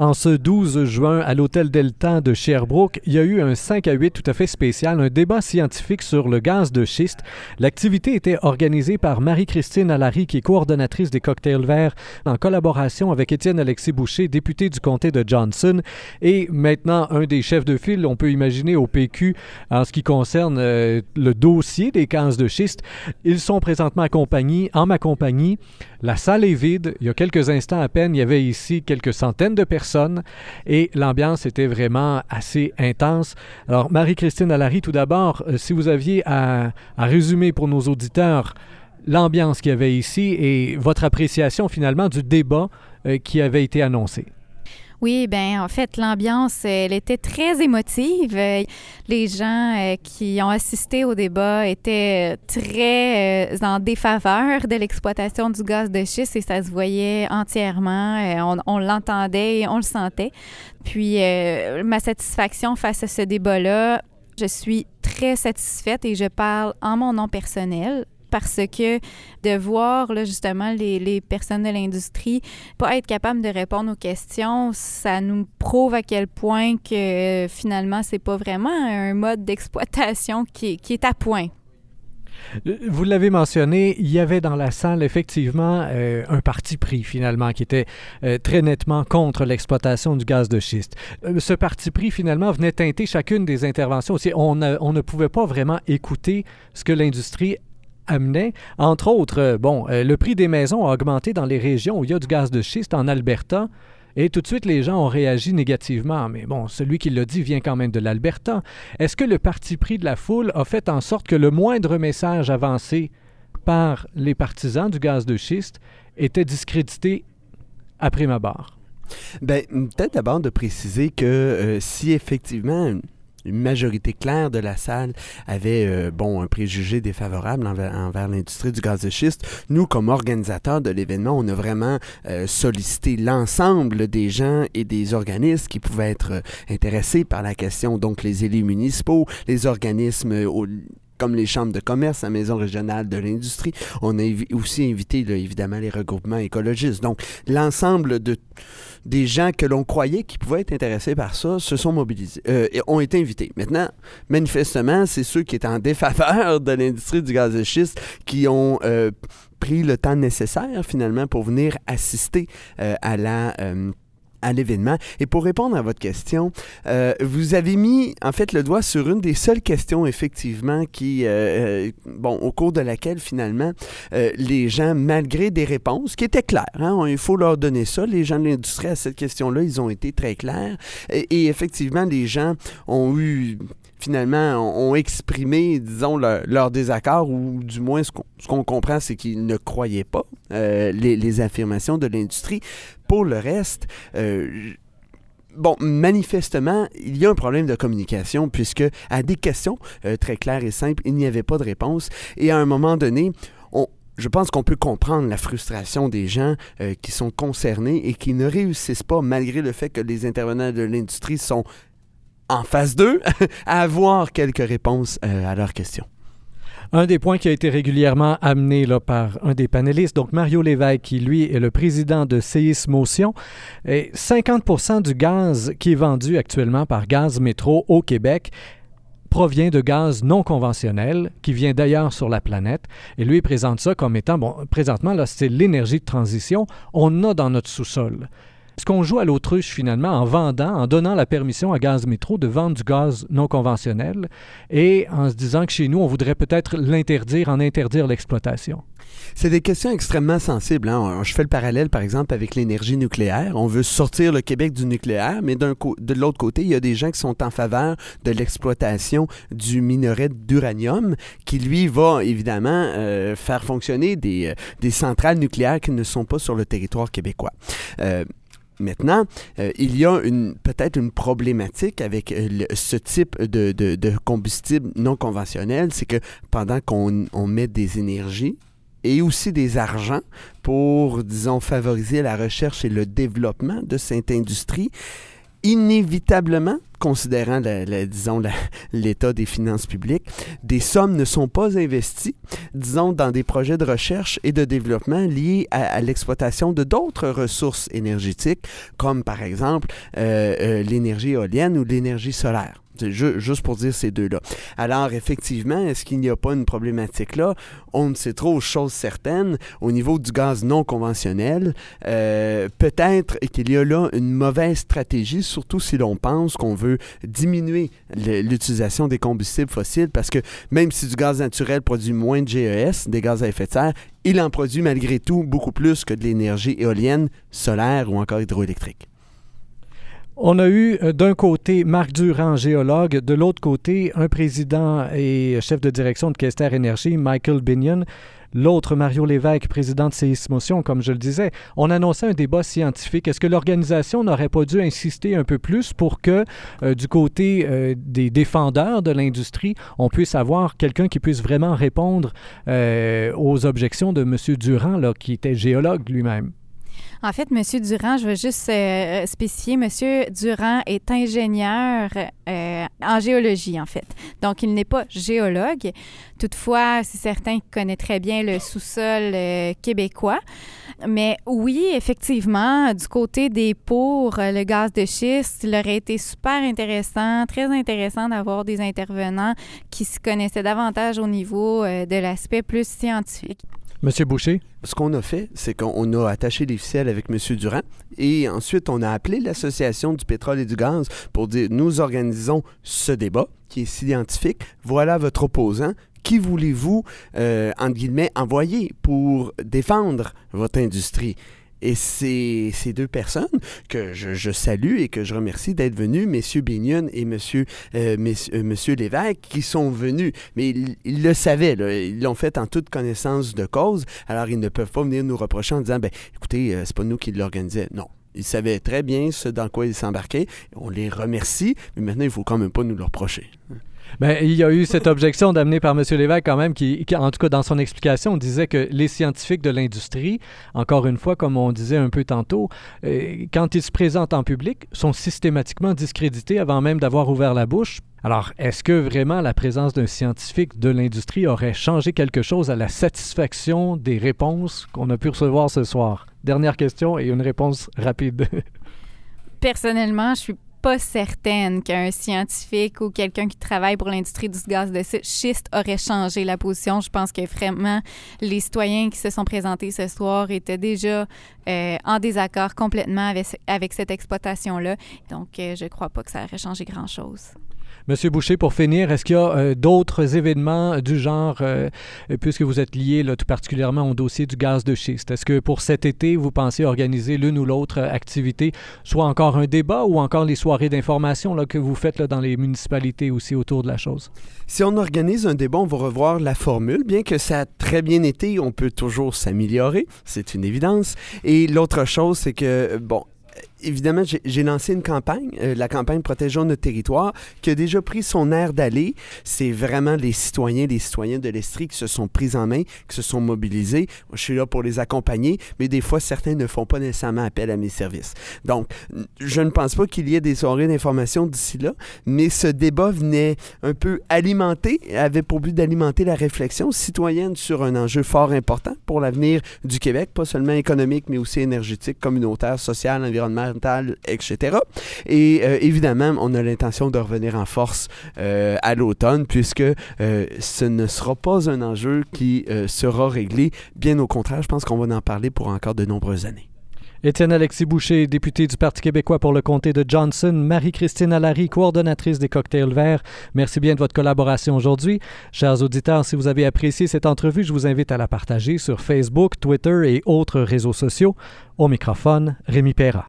En ce 12 juin, à l'hôtel Delta de Sherbrooke, il y a eu un 5 à 8 tout à fait spécial, un débat scientifique sur le gaz de schiste. L'activité était organisée par Marie-Christine Allary, qui est coordonnatrice des cocktails verts, en collaboration avec Étienne Alexis Boucher, député du comté de Johnson, et maintenant un des chefs de file, on peut imaginer, au PQ en ce qui concerne euh, le dossier des gaz de schiste. Ils sont présentement accompagnés, en ma compagnie. La salle est vide. Il y a quelques instants à peine, il y avait ici quelques centaines de personnes et l'ambiance était vraiment assez intense. Alors, Marie-Christine Allary, tout d'abord, euh, si vous aviez à, résumer pour nos auditeurs l'ambiance qu'il y avait ici et votre appréciation finalement du débat euh, qui avait été annoncé. Oui, ben en fait, l'ambiance, elle était très émotive. Les gens euh, qui ont assisté au débat étaient très euh, en défaveur de l'exploitation du gaz de schiste et ça se voyait entièrement. Euh, on, l'entendait et on le sentait. Puis ma satisfaction face à ce débat-là, je suis très satisfaite et je parle en mon nom personnel parce que de voir justement les, personnes de l'industrie pas être capable de répondre aux questions, ça nous prouve à quel point que finalement c'est pas vraiment un mode d'exploitation qui, est à point. Vous l'avez mentionné, il y avait dans la salle effectivement euh, un parti pris finalement qui était euh, très nettement contre l'exploitation du gaz de schiste. Euh, ce parti pris finalement venait teinter chacune des interventions. On, on ne pouvait pas vraiment écouter ce que l'industrie amenait. Entre autres, euh, bon, euh, le prix des maisons a augmenté dans les régions où il y a du gaz de schiste en Alberta. Et tout de suite, les gens ont réagi négativement. Mais bon, celui qui l'a dit vient quand même de l'Alberta. Est-ce que le parti pris de la foule a fait en sorte que le moindre message avancé par les partisans du gaz de schiste était discrédité après ma barre? Bien, peut-être d'abord de préciser que euh, si effectivement une majorité claire de la salle avait euh, bon un préjugé défavorable envers, l'industrie du gaz de schiste. Nous, comme organisateurs de l'événement, on a vraiment euh, sollicité l'ensemble des gens et des organismes qui pouvaient être euh, intéressés par la question, donc les élus municipaux, les organismes comme les chambres de commerce, la maison régionale de l'industrie. On a aussi invité, évidemment, les regroupements écologistes. Donc, l'ensemble de des gens que l'on croyait qui pouvaient être intéressés par ça se sont mobilisés, euh, et ont été invités. Maintenant, manifestement, c'est ceux qui étaient en défaveur de l'industrie du gaz de schiste qui ont euh, pris le temps nécessaire finalement pour venir assister euh, à la à l'événement. Et pour répondre à votre question, euh, vous avez mis en fait le doigt sur une des seules questions effectivement qui, euh, euh, bon, au cours de laquelle finalement les gens, malgré des réponses qui étaient claires, hein, il faut leur donner ça, les gens de l'industrie à cette question-là, ils ont été très clairs. Et, effectivement, les gens ont eu finalement, ont exprimé, disons, leur, désaccord, ou du moins ce qu'on comprend, c'est qu'ils ne croyaient pas les, les, affirmations de l'industrie. Pour le reste, euh, bon, manifestement, il y a un problème de communication puisque à des questions euh, très claires et simples, il n'y avait pas de réponse. Et à un moment donné, on, je pense qu'on peut comprendre la frustration des gens euh, qui sont concernés et qui ne réussissent pas, malgré le fait que les intervenants de l'industrie sont en phase 2, à avoir quelques réponses à leurs questions. Un des points qui a été régulièrement amené là, par un des panélistes, donc Mario Lévesque, qui lui est le président de CIS Motion, et 50% du gaz qui est vendu actuellement par Gaz Métro au Québec provient de gaz non conventionnel qui vient d'ailleurs sur la planète. Et lui présente ça comme étant, bon, présentement, là, c'est l'énergie de transition. On a dans notre sous-sol. Est-ce qu'on joue à l'autruche finalement en vendant, en donnant la permission à Gaz Métro de vendre du gaz non conventionnel et en se disant que chez nous, on voudrait peut-être l'interdire, en interdire l'exploitation? C'est des questions extrêmement sensibles. Hein. Je fais le parallèle, par exemple, avec l'énergie nucléaire. On veut sortir le Québec du nucléaire, mais de l'autre côté, il y a des gens qui sont en faveur de l'exploitation du minerai d'uranium, qui, lui, va évidemment euh, faire fonctionner des, euh, des, centrales nucléaires qui ne sont pas sur le territoire québécois. Euh, Maintenant, euh, il y a peut-être une problématique avec euh, ce type de, de, combustible non conventionnel, c'est que pendant qu'on on met des énergies et aussi des argents pour, disons, favoriser la recherche et le développement de cette industrie, inévitablement, considérant, disons, l'état des finances publiques, des sommes ne sont pas investies, disons, dans des projets de recherche et de développement liés à, l'exploitation de d'autres ressources énergétiques, comme par exemple euh, euh, l'énergie éolienne ou l'énergie solaire juste pour dire ces deux-là. Alors, effectivement, est-ce qu'il n'y a pas une problématique là? On ne sait trop, chose certaine, au niveau du gaz non conventionnel, euh, peut-être qu'il y a là une mauvaise stratégie, surtout si l'on pense qu'on veut diminuer l'utilisation des combustibles fossiles, parce que même si du gaz naturel produit moins de GES, des gaz à effet de serre, il en produit malgré tout beaucoup plus que de l'énergie éolienne, solaire ou encore hydroélectrique. On a eu euh, d'un côté Marc Durand, géologue, de l'autre côté un président et chef de direction de Kester Énergie, Michael Binion. L'autre, Mario Lévesque, président de Séismotion, comme je le disais, on annonçait un débat scientifique. Est-ce que l'organisation n'aurait pas dû insister un peu plus pour que, euh, du côté euh, des défendeurs de l'industrie, on puisse avoir quelqu'un qui puisse vraiment répondre aux objections de M. Durand, là, qui était géologue lui-même? En fait, M. Durand, je veux juste euh, spécifier, M. Durand est ingénieur euh, en géologie, en fait. Donc, il n'est pas géologue. Toutefois, c'est certain qu'il connaît très bien le sous-sol euh, québécois. Mais oui, effectivement, du côté des pour le gaz de schiste, il aurait été super intéressant, très intéressant d'avoir des intervenants qui se connaissaient davantage au niveau de l'aspect plus scientifique. Monsieur Boucher? Ce qu'on a fait, c'est qu'on a attaché les ficelles avec Monsieur Durand et ensuite on a appelé l'Association du pétrole et du gaz pour dire nous organisons ce débat qui est scientifique. Voilà votre opposant. Qui voulez-vous, euh, entre guillemets, envoyer pour défendre votre industrie? Et c'est ces deux personnes que je, salue et que je remercie d'être venus, messieurs Bignon et monsieur, euh, euh, monsieur, Lévesque, qui sont venus. Mais ils, le savaient, ils l'ont fait en toute connaissance de cause. Alors, ils ne peuvent pas venir nous reprocher en disant, ben, écoutez, euh, c'est pas nous qui l'organisaient. Non. Ils savaient très bien ce dans quoi ils s'embarquaient. On les remercie, mais maintenant, il ne faut quand même pas nous le reprocher. Bien, il y a eu cette objection d'amener par M. Lévesque quand même, qui, en tout cas dans son explication, disait que les scientifiques de l'industrie, encore une fois, comme on disait un peu tantôt, euh, quand ils se présentent en public, sont systématiquement discrédités avant même d'avoir ouvert la bouche. Alors, est-ce que vraiment la présence d'un scientifique de l'industrie aurait changé quelque chose à la satisfaction des réponses qu'on a pu recevoir ce soir? Dernière question et une réponse rapide. Personnellement, je suis pas certaine qu'un scientifique ou quelqu'un qui travaille pour l'industrie du gaz de schiste aurait changé la position. Je pense que vraiment, les citoyens qui se sont présentés ce soir étaient déjà euh, en désaccord complètement avec, cette exploitation-là. Donc, euh, je ne crois pas que ça aurait changé grand-chose. Monsieur Boucher, pour finir, est-ce qu'il y a euh, d'autres événements du genre, euh, puisque vous êtes lié tout particulièrement au dossier du gaz de schiste, est-ce que pour cet été, vous pensez organiser l'une ou l'autre activité, soit encore un débat ou encore les soirées d'information que vous faites dans les municipalités aussi autour de la chose? Si on organise un débat, on va revoir la formule. Bien que ça a très bien été, on peut toujours s'améliorer, c'est une évidence. Et l'autre chose, c'est que, bon, évidemment, j'ai lancé une campagne, euh, la campagne Protégeons notre territoire, qui a déjà pris son air d'aller. C'est vraiment les citoyens, les citoyens de l'Estrie qui se sont pris en main, qui se sont mobilisés. je suis là pour les accompagner, mais des fois, certains ne font pas nécessairement appel à mes services. Donc, je ne pense pas qu'il y ait des soirées d'information d'ici là, mais ce débat venait un peu alimenter, avait pour but d'alimenter la réflexion citoyenne sur un enjeu fort important pour l'avenir du Québec, pas seulement économique, mais aussi énergétique, communautaire, social, environnemental etc. Et euh, évidemment, on a l'intention de revenir en force euh, à l'automne, puisque euh, ce ne sera pas un enjeu qui sera réglé. Bien au contraire, je pense qu'on va en parler pour encore de nombreuses années. Étienne Alexis Boucher, député du Parti québécois pour le comté de Johnson, Marie-Christine Allary, coordonnatrice des cocktails verts. Merci bien de votre collaboration aujourd'hui. Chers auditeurs, si vous avez apprécié cette entrevue, je vous invite à la partager sur Facebook, Twitter et autres réseaux sociaux. Au microphone, Rémi Perra.